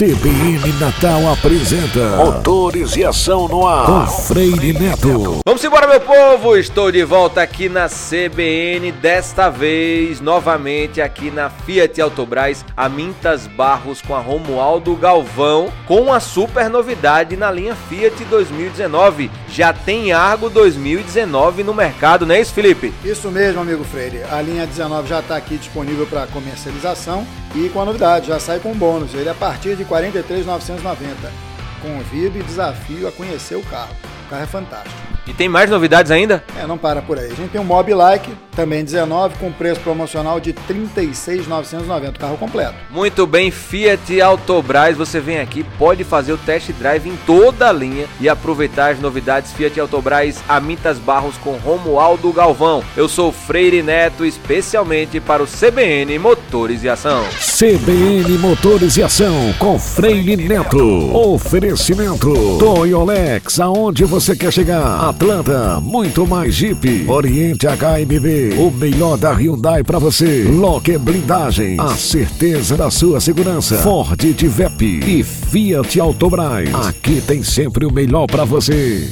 CBN Natal apresenta Motores e Ação no Ar com Freire Neto. Vamos embora, meu povo! Estou de volta aqui na CBN, desta vez novamente aqui na Fiat Autobras, a Mintas Barros com a Romualdo Galvão, com a super novidade na linha Fiat 2019. Já tem Argo 2019 no mercado, não é isso, Felipe? Isso mesmo, amigo Freire. A linha 19 já está aqui disponível para comercialização e com a novidade, já sai com bônus. Ele é a partir de 43,990. Convido e desafio a conhecer o carro. O carro é fantástico. E tem mais novidades ainda? É, não para por aí. A gente tem um Mob Like, também 19, com preço promocional de 36,990, carro completo. Muito bem, Fiat Autobras, você vem aqui, pode fazer o test drive em toda a linha e aproveitar as novidades Fiat Autobras Amintas Barros com Romualdo Galvão. Eu sou Freire Neto, especialmente para o CBN Motores e Ação. CBN Motores e Ação com Freire Neto. Oferecimento Toyolex, aonde você quer chegar? Atlanta, muito mais Jeep. Oriente HMB, o melhor da Hyundai para você. Locker Blindagem, a certeza da sua segurança. Ford Tivep e Fiat Autobras. Aqui tem sempre o melhor para você.